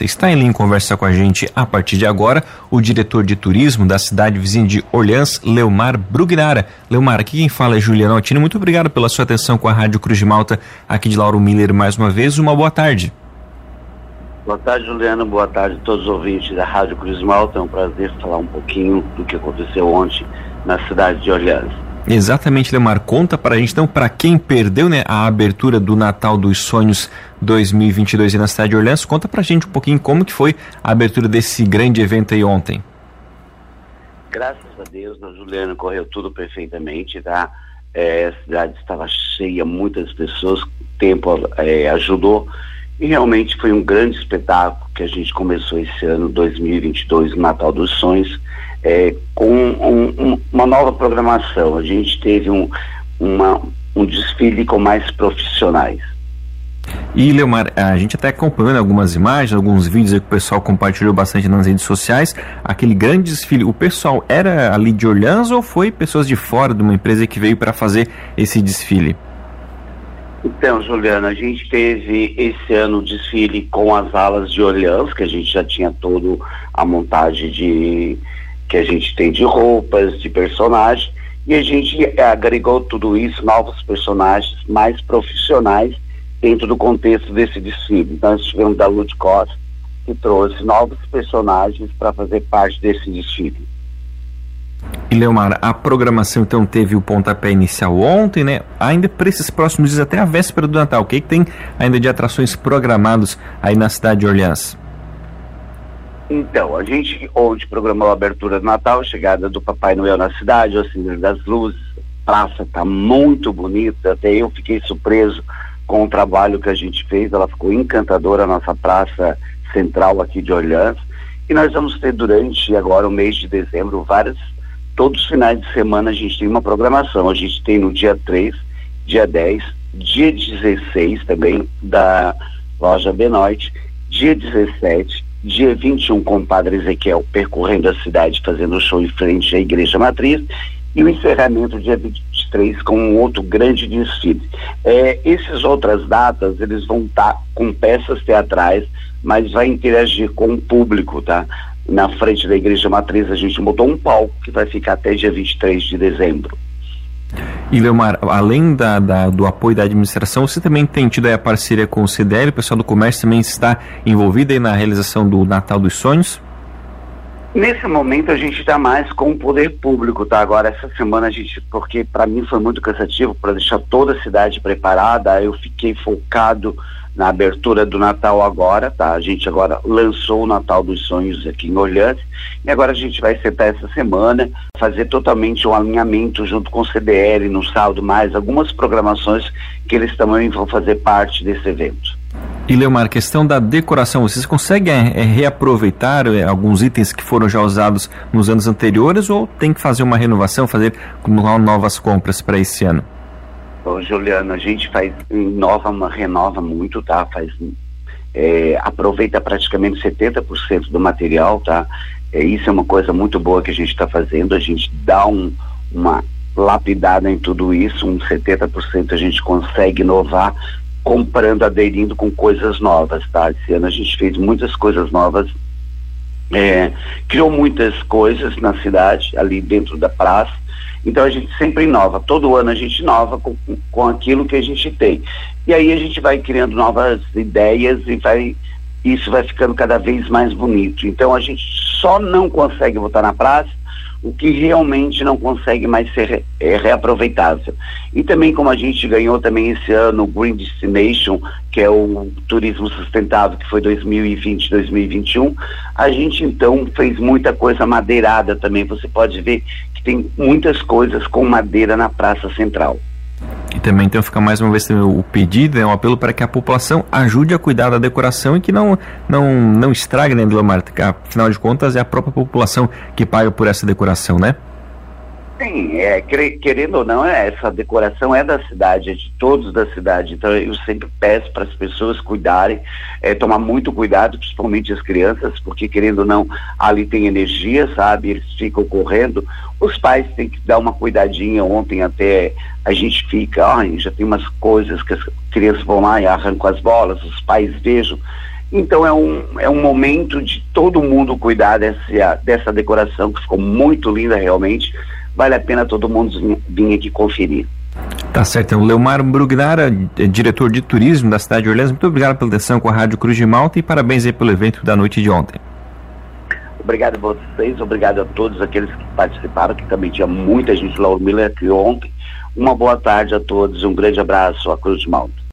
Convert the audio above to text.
Está em linha conversa com a gente a partir de agora o diretor de turismo da cidade vizinha de Orleans, Leomar Brugnara. Leomar, aqui quem fala é Juliano Altino. Muito obrigado pela sua atenção com a Rádio Cruz de Malta, aqui de Lauro Miller mais uma vez. Uma boa tarde. Boa tarde, Juliano. Boa tarde a todos os ouvintes da Rádio Cruz de Malta. É um prazer falar um pouquinho do que aconteceu ontem na cidade de Orleans. Exatamente, Lemar. Conta para a gente, então, para quem perdeu né, a abertura do Natal dos Sonhos 2022 na cidade de Orleans, conta para a gente um pouquinho como que foi a abertura desse grande evento aí ontem. Graças a Deus, na Juliana correu tudo perfeitamente, tá? É, a cidade estava cheia, muitas pessoas, tempo é, ajudou e realmente foi um grande espetáculo que a gente começou esse ano 2022, o Natal dos Sonhos, é, com um, um, uma nova programação. A gente teve um, uma, um desfile com mais profissionais. E, Leomar, a gente até acompanhando algumas imagens, alguns vídeos que o pessoal compartilhou bastante nas redes sociais, aquele grande desfile, o pessoal era ali de Orleans ou foi pessoas de fora de uma empresa que veio para fazer esse desfile? Então, Juliana, a gente teve esse ano o desfile com as alas de Orleans, que a gente já tinha todo a montagem de que a gente tem de roupas, de personagens, e a gente agregou tudo isso, novos personagens mais profissionais dentro do contexto desse desfile. Então, nós tivemos da Lud Costa, que trouxe novos personagens para fazer parte desse desfile. E Leomar, a programação então teve o pontapé inicial ontem, né? Ainda para esses próximos dias, até a véspera do Natal, o que, que tem ainda de atrações programados aí na cidade de Orleans? Então, a gente ontem programou a abertura do Natal, chegada do Papai Noel na cidade, o acender das luzes, praça está muito bonita, até eu fiquei surpreso com o trabalho que a gente fez, ela ficou encantadora, a nossa praça central aqui de Orleans, e nós vamos ter durante agora o mês de dezembro várias, todos os finais de semana a gente tem uma programação, a gente tem no dia 3, dia 10, dia 16 também da loja Benoit, dia 17, dia 21 com o padre Ezequiel percorrendo a cidade, fazendo show em frente à igreja matriz, e o encerramento dia 23 com um outro grande desfile. É, essas outras datas, eles vão estar tá com peças teatrais, mas vai interagir com o público, tá? Na frente da igreja matriz a gente montou um palco que vai ficar até dia 23 de dezembro. E Leomar, além da, da, do apoio da administração, você também tem tido a parceria com o CDL, o pessoal do comércio também está envolvido na realização do Natal dos Sonhos? Nesse momento a gente está mais com o poder público, tá? Agora essa semana a gente, porque para mim foi muito cansativo para deixar toda a cidade preparada, eu fiquei focado na abertura do Natal agora, tá? A gente agora lançou o Natal dos Sonhos aqui em Orleans e agora a gente vai sentar essa semana, fazer totalmente um alinhamento junto com o CDL, no saldo mais algumas programações que eles também vão fazer parte desse evento. E Leomar, questão da decoração, vocês conseguem é, reaproveitar é, alguns itens que foram já usados nos anos anteriores ou tem que fazer uma renovação, fazer novas compras para esse ano? Ô, Juliano, a gente faz, inova, renova muito, tá? Faz, é, aproveita praticamente 70% do material, tá? É, isso é uma coisa muito boa que a gente está fazendo, a gente dá um, uma lapidada em tudo isso, uns 70% a gente consegue inovar comprando, aderindo com coisas novas, tá? Esse ano a gente fez muitas coisas novas, é, criou muitas coisas na cidade, ali dentro da praça, então a gente sempre inova, todo ano a gente inova com, com aquilo que a gente tem. E aí a gente vai criando novas ideias e vai isso vai ficando cada vez mais bonito. Então a gente só não consegue voltar na praça o que realmente não consegue mais ser é, reaproveitável. E também como a gente ganhou também esse ano o Green Destination, que é o turismo sustentável, que foi 2020, 2021, a gente então fez muita coisa madeirada também. Você pode ver que tem muitas coisas com madeira na Praça Central. E também então fica mais uma vez o pedido, né, um apelo para que a população ajude a cuidar da decoração e que não não não estrague, né, Vilomar? Afinal de contas é a própria população que paga por essa decoração, né? Sim, é, querendo ou não, é, essa decoração é da cidade, é de todos da cidade. Então eu sempre peço para as pessoas cuidarem, é, tomar muito cuidado, principalmente as crianças, porque querendo ou não, ali tem energia, sabe? Eles ficam correndo. Os pais têm que dar uma cuidadinha. Ontem até a gente fica, já tem umas coisas que as crianças vão lá e arrancam as bolas, os pais vejam Então é um, é um momento de todo mundo cuidar dessa, dessa decoração, que ficou muito linda realmente. Vale a pena todo mundo vir aqui conferir. Tá certo. O Leomar Brugnara, é diretor de turismo da cidade de Orleans, muito obrigado pela atenção com a Rádio Cruz de Malta e parabéns aí pelo evento da noite de ontem. Obrigado a vocês, obrigado a todos aqueles que participaram, que também tinha muita gente lá, o Miller aqui ontem. Uma boa tarde a todos, um grande abraço à Cruz de Malta.